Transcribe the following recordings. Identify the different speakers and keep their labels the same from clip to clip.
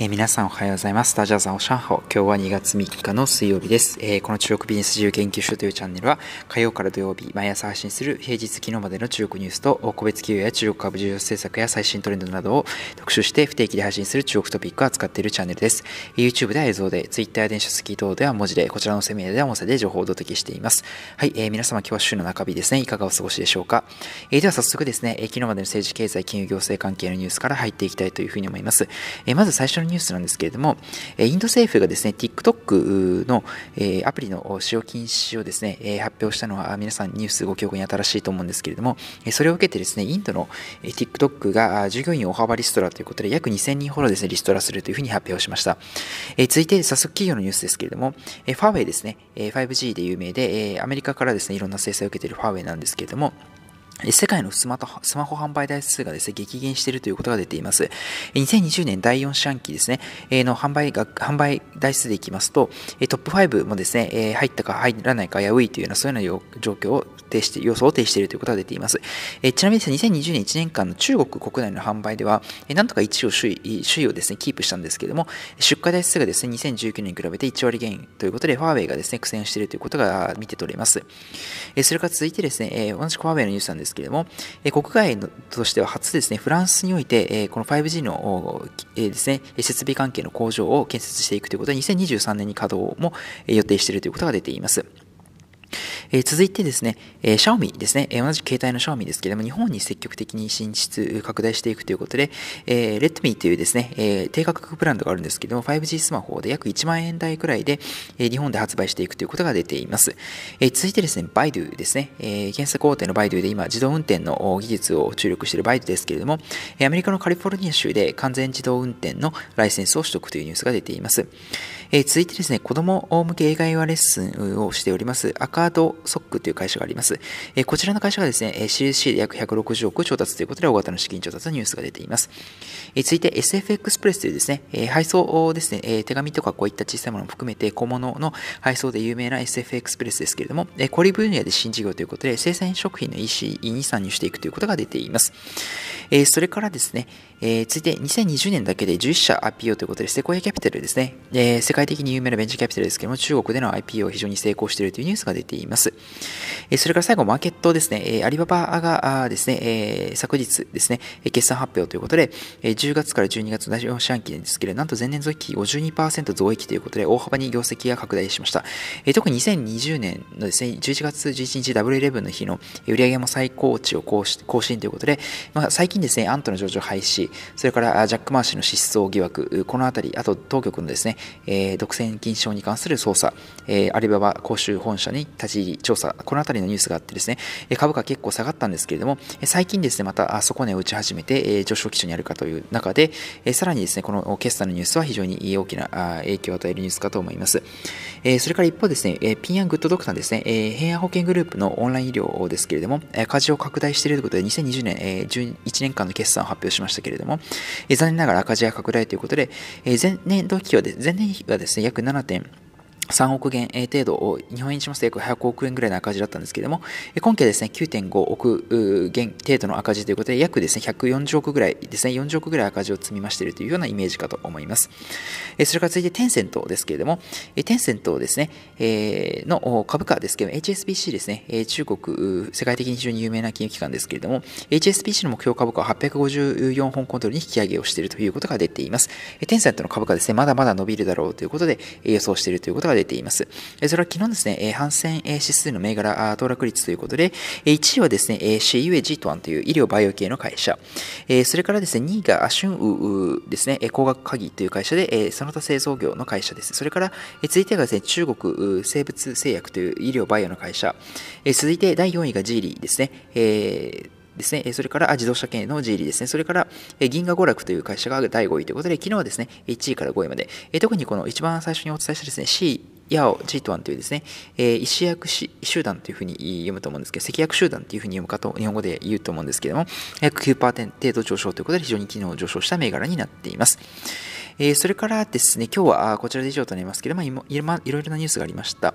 Speaker 1: えー、皆さんおはようございます。ダジャーザオシャンホ。今日は2月3日の水曜日です。えー、この中国ビジネス自由研究所というチャンネルは、火曜から土曜日、毎朝配信する平日昨日までの中国ニュースと、個別企業や中国株重要政策や最新トレンドなどを特集して不定期で配信する中国トピックを扱っているチャンネルです。YouTube では映像で、Twitter や電子書籍等では文字で、こちらのセミナーでは音声で情報をお届けしています。はい、えー、皆様今日は週の中日ですね。いかがお過ごしでしょうか。えー、では早速ですね、えー、昨日までの政治経済金融行政関係のニュースから入っていきたいというふうに思います。えー、まず最初のニュースなんですけれども、インド政府がですね、TikTok のアプリの使用禁止をですね、発表したのは皆さんニュースご記憶に新しいと思うんですけれども、それを受けてですね、インドの TikTok が従業員大幅リストラということで、約2000人ほどですね、リストラするというふうに発表しました。続いて、早速企業のニュースですけれども、ファーウェイですね、5G で有名で、アメリカからですね、いろんな制裁を受けているファーウェイなんですけれども、世界のスマスマホ販売台数がですね、激減しているということが出ています。2020年第4四半期ですね、の販売が、販売台数でいきますと、トップ5もですね、入ったか入らないかやういというような、そういうような状況を呈して、要素を呈しているということが出ています。えちなみにですね、2020年1年間の中国国内の販売では、えなんとか1位を首位、首位をですね、キープしたんですけれども、出荷台数がですね、2019年に比べて1割減ということで、ファーウェイがですね、苦戦しているということが見て取れます。えそれから続いてですね、え同じくファーウェイのニュースなんですけれども、え国外のとしては初ですね、フランスにおいて、えこの 5G のえですね、設備関係の工場を建設していくということで、2023年に稼働も予定しているということが出ています。えー、続いてですね、えー、シャオミですね、同じ携帯のシャオミですけれども、日本に積極的に進出、拡大していくということで、えー、レッドミーというですね、えー、低価格ブランドがあるんですけども、5G スマホで約1万円台くらいで、えー、日本で発売していくということが出ています。えー、続いてですね、バイドゥですね、えー、検索大手のバイドゥで今、自動運転の技術を注力しているバイドゥですけれども、アメリカのカリフォルニア州で完全自動運転のライセンスを取得というニュースが出ています。えー、続いてですね、子供向け英会話レッスンをしております、アカードソックという会社があります。えー、こちらの会社がですね、CSC で約160億調達ということで、大型の資金調達のニュースが出ています。えー、続いて SF エクスプレスというですね、え、配送ですね、え、手紙とかこういった小さいものも含めて小物の配送で有名な SF エクスプレスですけれども、えー、小売分野で新事業ということで、生鮮食品の EC に参入していくということが出ています。え、それからですね、えー、続いて2020年だけで11社 IPO ということで、セコイアキャピタルですね、えー、世界的に有名なベンチャーキャピタルですけども、中国での IPO を非常に成功しているというニュースが出ています。えー、それから最後、マーケットですね、えー、アリババがですね、えー、昨日ですね、決算発表ということで、えー、10月から12月の第4四半期ですけれど、なんと前年増益52%増益ということで、大幅に業績が拡大しました。えー、特に2020年のですね、11月11日 W11 の日の売上も最高値を更新ということで、まあ、最近ですね、アントの上場廃止、それからジャック・マー氏の失踪疑惑、このあたり、あと当局のですね、えー、独占禁止症に関する捜査、えー、アリババ公衆本社に立ち入り調査、このあたりのニュースがあってですね、株価結構下がったんですけれども、最近ですね、また底値を打ち始めて、え上昇基準にあるかという中で、えさらにですね、この決算のニュースは非常に大きな影響を与えるニュースかと思います。えそれから一方ですね、えピンアングッドドクターですね、え平安保険グループのオンライン医療ですけれども、価値を拡大しているということで、2020年、11年間の決算を発表しましたけれども、残念ながら赤字が拡大ということで、前年度期はで前年比はですね、約7 3億元程度を日本円にしますと約100億円ぐらいの赤字だったんですけれども、今期はですね、9.5億元程度の赤字ということで、約ですね、140億ぐらいですね、40億ぐらい赤字を積み増しているというようなイメージかと思います。それから続いてテンセントですけれども、テンセントですね、の株価ですけれども、HSBC ですね、中国、世界的に非常に有名な金融機関ですけれども、HSBC の目標株価は854本コントロールに引き上げをしているということが出ています。テンセントの株価ですね、まだまだ伸びるだろうということで予想しているということが出ています。それは昨日ですね、反戦指数の銘柄登録率ということで、1位はですね、シユエジートワンという医療バイオ系の会社、それからですね、2位がアシュンウですね、工学鍵という会社で、その他製造業の会社です。それから、続いてがですね、中国生物製薬という医療バイオの会社、続いて第4位がジーリーですね、えですね、それから自動車系の G リーですね、それから銀河娯楽という会社が第5位ということで、昨日はですね、1位から5位まで、特にこの一番最初にお伝えしたですね、C ヤオ・ジートワンというですね、えー、医師薬集団というふうに読むと思うんですけど、石薬集団というふうに読むかと日本語で言うと思うんですけども、約9%程度上昇ということで非常に機能上昇した銘柄になっています。えー、それからですね、今日はこちらで以上となりますけど、まあ、いろいろなニュースがありました。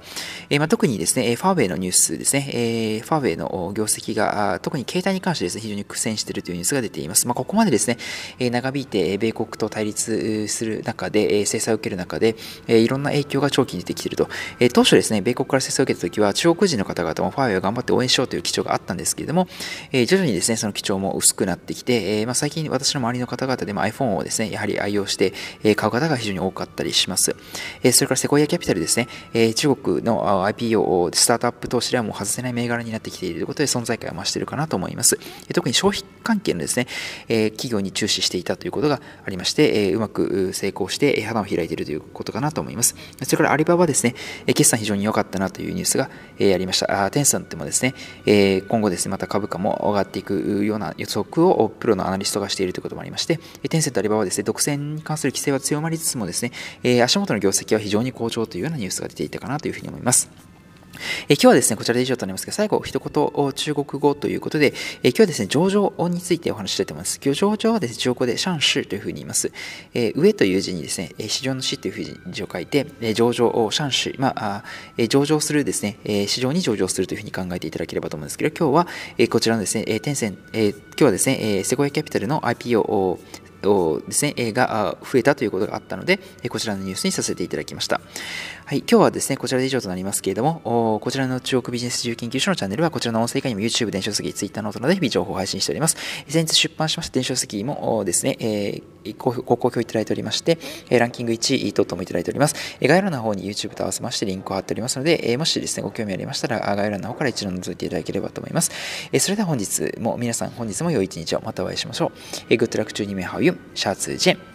Speaker 1: えー、まあ、特にですね、ファーウェイのニュースですね、えー、ファーウェイの業績が、特に携帯に関してですね、非常に苦戦しているというニュースが出ています。まあ、ここまでですね、え長引いて米国と対立する中で、制裁を受ける中で、えいろんな影響が長期に出てきていると。え当初ですね、米国から制裁を受けたときは、中国人の方々もファーウェイを頑張って応援しようという基調があったんですけれども、え徐々にですね、その基調も薄くなってきて、えまあ、最近私の周りの方々でも iPhone をですね、やはり愛用して、え買う方が非常に多かったりします。えそれからセコイアキャピタルですね、え中国の IPO、スタートアップ投資ではもう外せない銘柄になってきているということで存在感を増しているかなと思います。え特に消費関係のですね、え企業に注視していたということがありまして、えうまく成功して花を開いているということかなと思います。それからアリババですね、決算非常に良かったなというニュースが、えありました。あテンソンってもですね、え今後ですね、また株価も上がっていくような予測をプロのアナリストがしているということもありまして、テンセントアリババはですね、独占に関する規制は強まりつつもですね、え足元の業績は非常に好調というようなニュースが出ていたかなというふうに思います。え今日はですね、こちらで以上となりますが、最後、一言中国語ということで、え今日はですね、上場についてお話ししたいと思います。今日上場はですね、中国語で上市というふうに言います。え上という字にですね、市場の市というふうに字を書いて、え上場を上市、まあ、え上場するですね、え市場に上場するというふうに考えていただければと思うんですけど、今日は、えこちらのですね、えテンセン、え今日はですね、えセコイキャピタルの IPO をですね、が増えたということがあったので、こちらのニュースにさせていただきました。はい、今日はですね、こちらで以上となりますけれども、こちらの中国ビジネス自由研究所のチャンネルは、こちらの音声以外にも YouTube、電子書籍、Twitter などで日々情報を配信しております。先日出版しました電子書籍もですね、えー、ご好評いただいておりまして、ランキング1位等々もいただいております。概要欄の方に YouTube と合わせましてリンクを貼っておりますので、もしですね、ご興味ありましたら、概要欄の方から一度覗いていただければと思います。それでは本日も、皆さん本日も良い一日をまたお会いしましょう。Good luck to you, how you? ジェン。